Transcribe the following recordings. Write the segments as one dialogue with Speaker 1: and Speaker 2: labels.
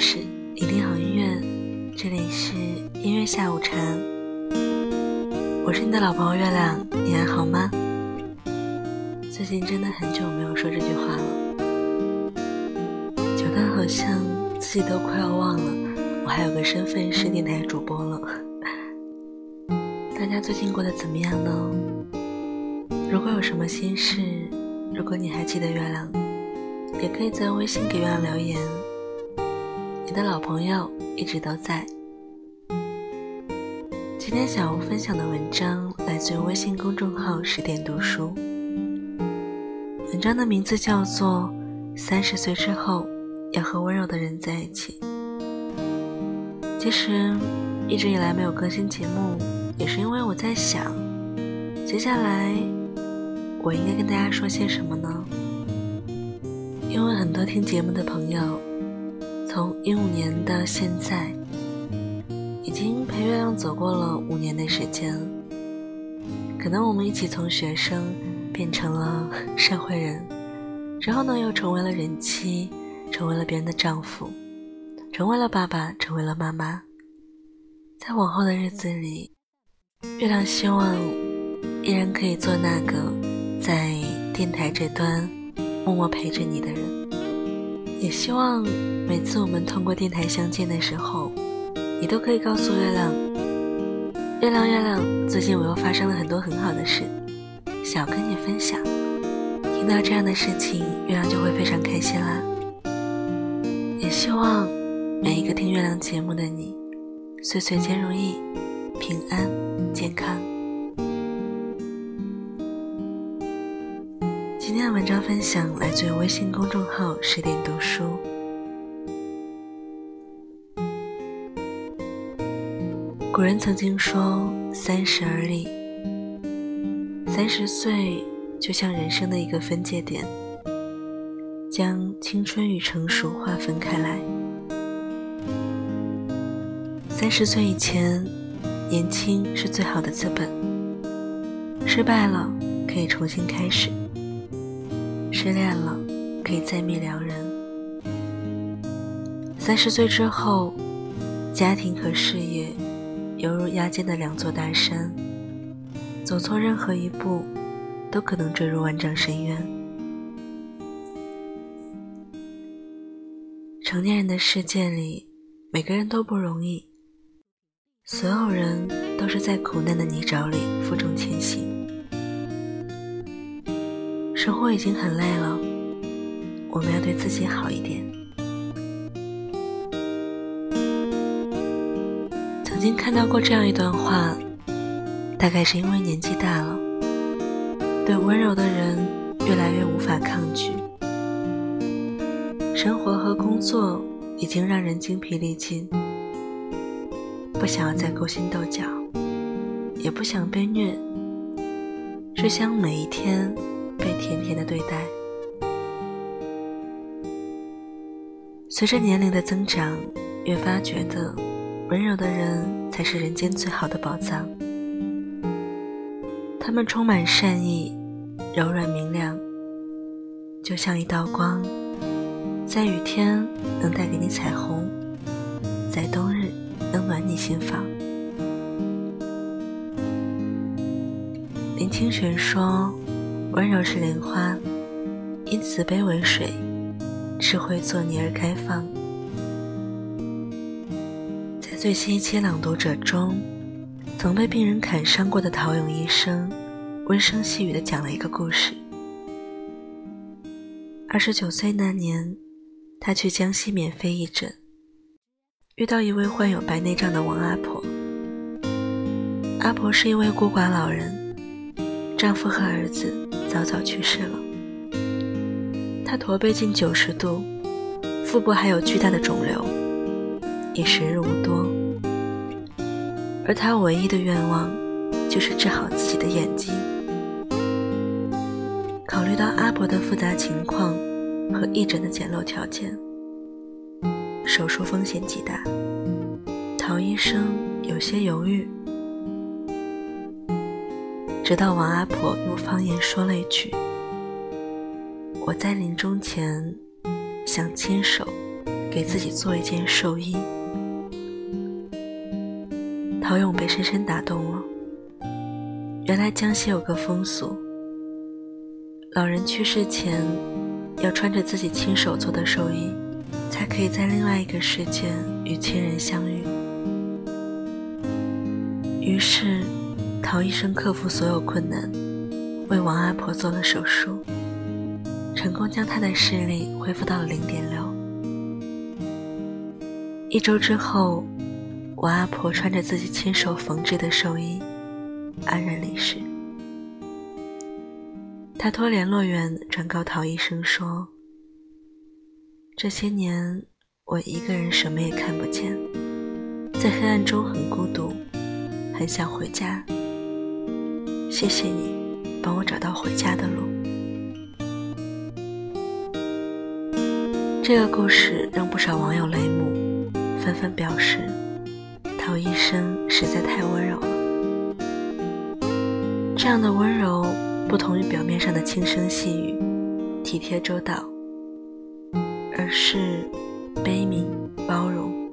Speaker 1: 是，一定好音乐。这里是音乐下午茶，我是你的老朋友月亮，你还好吗？最近真的很久没有说这句话了，久到好像自己都快要忘了，我还有个身份是电台主播了。大家最近过得怎么样呢？如果有什么心事，如果你还记得月亮，也可以在微信给月亮留言。你的老朋友一直都在。今天想要分享的文章来自于微信公众号十点读书。文章的名字叫做《三十岁之后要和温柔的人在一起》。其实一直以来没有更新节目，也是因为我在想，接下来我应该跟大家说些什么呢？因为很多听节目的朋友，从一五年到现在。已经陪月亮走过了五年的时间，可能我们一起从学生变成了社会人，之后呢又成为了人妻，成为了别人的丈夫，成为了爸爸，成为了妈妈。在往后的日子里，月亮希望依然可以做那个在电台这端默默陪着你的人，也希望每次我们通过电台相见的时候。你都可以告诉月亮，月亮月亮，最近我又发生了很多很好的事，想要跟你分享。听到这样的事情，月亮就会非常开心啦。也希望每一个听月亮节目的你，岁岁皆如意，平安健康。今天的文章分享来自于微信公众号十点读书。古人曾经说：“三十而立。”三十岁就像人生的一个分界点，将青春与成熟划分开来。三十岁以前，年轻是最好的资本。失败了可以重新开始，失恋了可以再觅良人。三十岁之后，家庭和事业。犹如压肩的两座大山，走错任何一步，都可能坠入万丈深渊。成年人的世界里，每个人都不容易，所有人都是在苦难的泥沼里负重前行。生活已经很累了，我们要对自己好一点。曾经看到过这样一段话，大概是因为年纪大了，对温柔的人越来越无法抗拒。生活和工作已经让人精疲力尽，不想要再勾心斗角，也不想被虐，只想每一天被甜甜的对待。随着年龄的增长，越发觉得。温柔的人才是人间最好的宝藏。他们充满善意，柔软明亮，就像一道光，在雨天能带给你彩虹，在冬日能暖你心房。林清玄说：“温柔是莲花，因慈悲为水，智慧作泥而开放。”在最新一期朗读者中，曾被病人砍伤过的陶勇医生，温声细语地讲了一个故事。二十九岁那年，他去江西免费义诊，遇到一位患有白内障的王阿婆。阿婆是一位孤寡老人，丈夫和儿子早早去世了。她驼背近九十度，腹部还有巨大的肿瘤。已时日无多，而他唯一的愿望就是治好自己的眼睛。考虑到阿婆的复杂情况和义诊的简陋条件，手术风险极大，陶医生有些犹豫。直到王阿婆用方言说了一句：“我在临终前想亲手。”给自己做一件寿衣。陶勇被深深打动了。原来江西有个风俗，老人去世前要穿着自己亲手做的寿衣，才可以在另外一个世界与亲人相遇。于是，陶医生克服所有困难，为王阿婆做了手术，成功将她的视力恢复到了零点六。一周之后。王阿婆穿着自己亲手缝制的寿衣，安然离世。他托联络员转告陶医生说：“这些年我一个人什么也看不见，在黑暗中很孤独，很想回家。谢谢你，帮我找到回家的路。”这个故事让不少网友泪目，纷纷表示。陶医生实在太温柔了，这样的温柔不同于表面上的轻声细语、体贴周到，而是悲悯包容，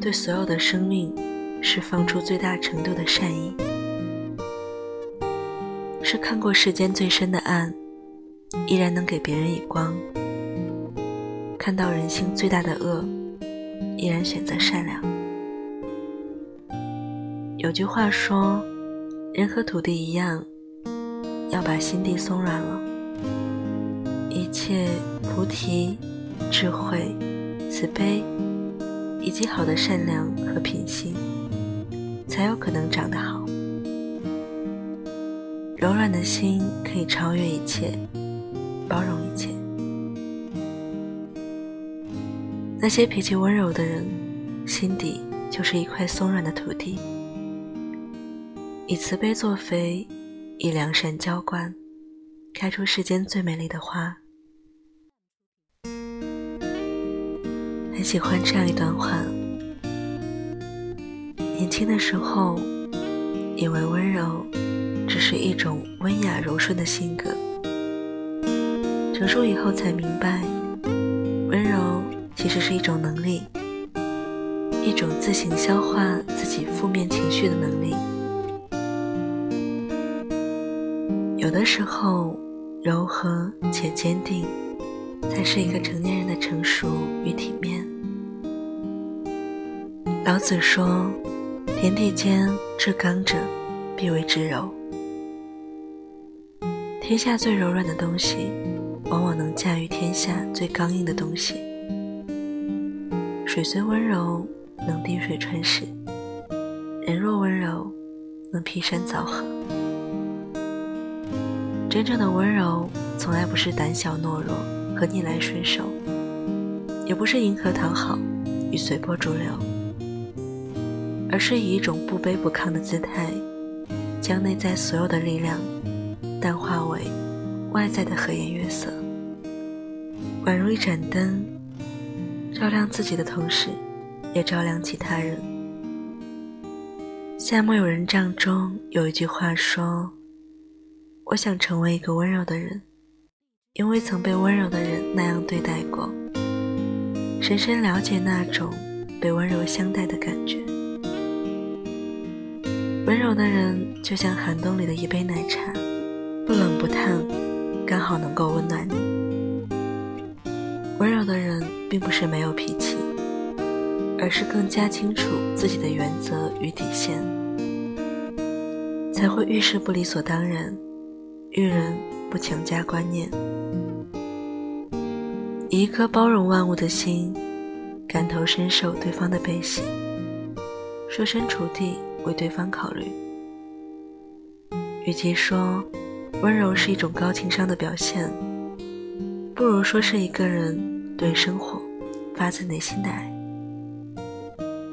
Speaker 1: 对所有的生命释放出最大程度的善意，是看过世间最深的暗，依然能给别人以光；看到人性最大的恶，依然选择善良。有句话说：“人和土地一样，要把心地松软了，一切菩提、智慧、慈悲，以及好的善良和品性，才有可能长得好。柔软的心可以超越一切，包容一切。那些脾气温柔的人，心底就是一块松软的土地。”以慈悲作肥，以良善浇灌，开出世间最美丽的花。很喜欢这样一段话：年轻的时候，以为温柔是一种温雅柔顺的性格；成熟以后才明白，温柔其实是一种能力，一种自行消化自己负面情绪的能力。有的时候，柔和且坚定，才是一个成年人的成熟与体面。老子说：“天地间至刚者，必为之柔。”天下最柔软的东西，往往能驾驭天下最刚硬的东西。水虽温柔，能滴水穿石；人若温柔，能劈山凿河。真正的温柔，从来不是胆小懦弱和逆来顺受，也不是迎合讨好与随波逐流，而是以一种不卑不亢的姿态，将内在所有的力量淡化为外在的和颜悦色，宛如一盏灯，照亮自己的同时，也照亮其他人。夏目友人帐中有一句话说。我想成为一个温柔的人，因为曾被温柔的人那样对待过，深深了解那种被温柔相待的感觉。温柔的人就像寒冬里的一杯奶茶，不冷不烫，刚好能够温暖你。温柔的人并不是没有脾气，而是更加清楚自己的原则与底线，才会遇事不理所当然。遇人不强加观念，以一颗包容万物的心，感同身受对方的悲喜，设身处地为对方考虑。与其说温柔是一种高情商的表现，不如说是一个人对生活发自内心的爱。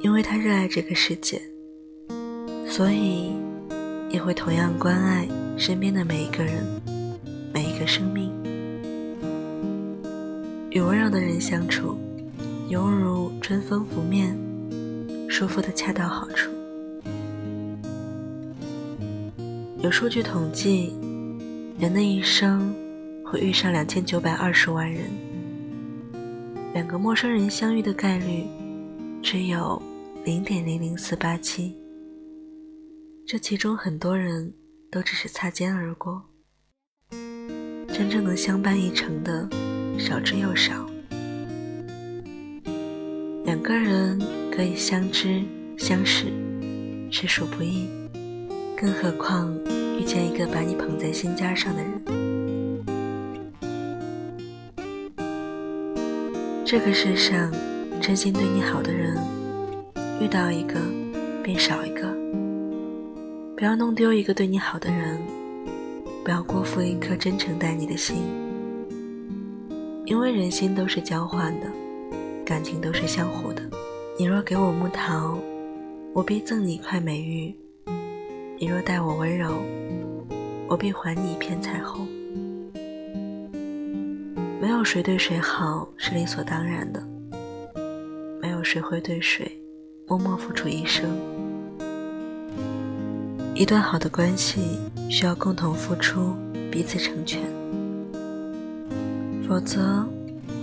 Speaker 1: 因为他热爱这个世界，所以也会同样关爱。身边的每一个人，每一个生命，与温柔的人相处，犹如春风拂面，舒服的恰到好处。有数据统计，人的一生会遇上两千九百二十万人，
Speaker 2: 两个陌生人相遇的概率只有零点零零四八七，这其中很多人都只是擦肩而过，真正能相伴一程的少之又少。两个人可以相知相识，实属不易，更何况见一个把你捧在心尖上的人。这个世上，真心对你好的人，遇到一个便少一个。不要弄丢一个对你好的人，不要辜负一颗真诚待你的心，因为人心都是交换的。感情都是相互的。你若给我木桃，我必赠你一块美玉；你若待我温柔，我必还你一片彩虹。没有谁对谁好是理所当然的，没有谁会对谁默默付出一生。一段好的关系需要共同付出，彼此成全，否则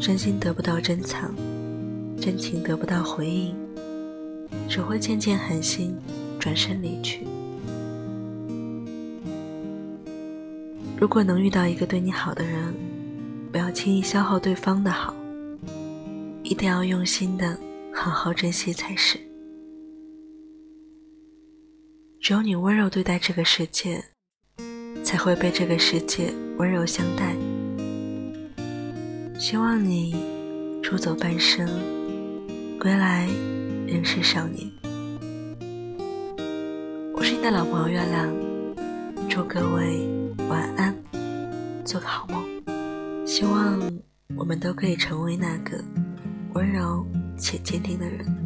Speaker 2: 真心得不到珍藏。真情得不到回应，只会渐渐寒心，转身离去。如果能遇到一个对你好的人，不要轻易消耗对方的好，一定要用心的好好珍惜才是。只有你温柔对待这个世界，才会被这个世界温柔相待。希望你出走半生。归来仍是少年。我是你的老朋友月亮，祝各位晚安，做个好梦。希望我们都可以成为那个温柔且坚定的人。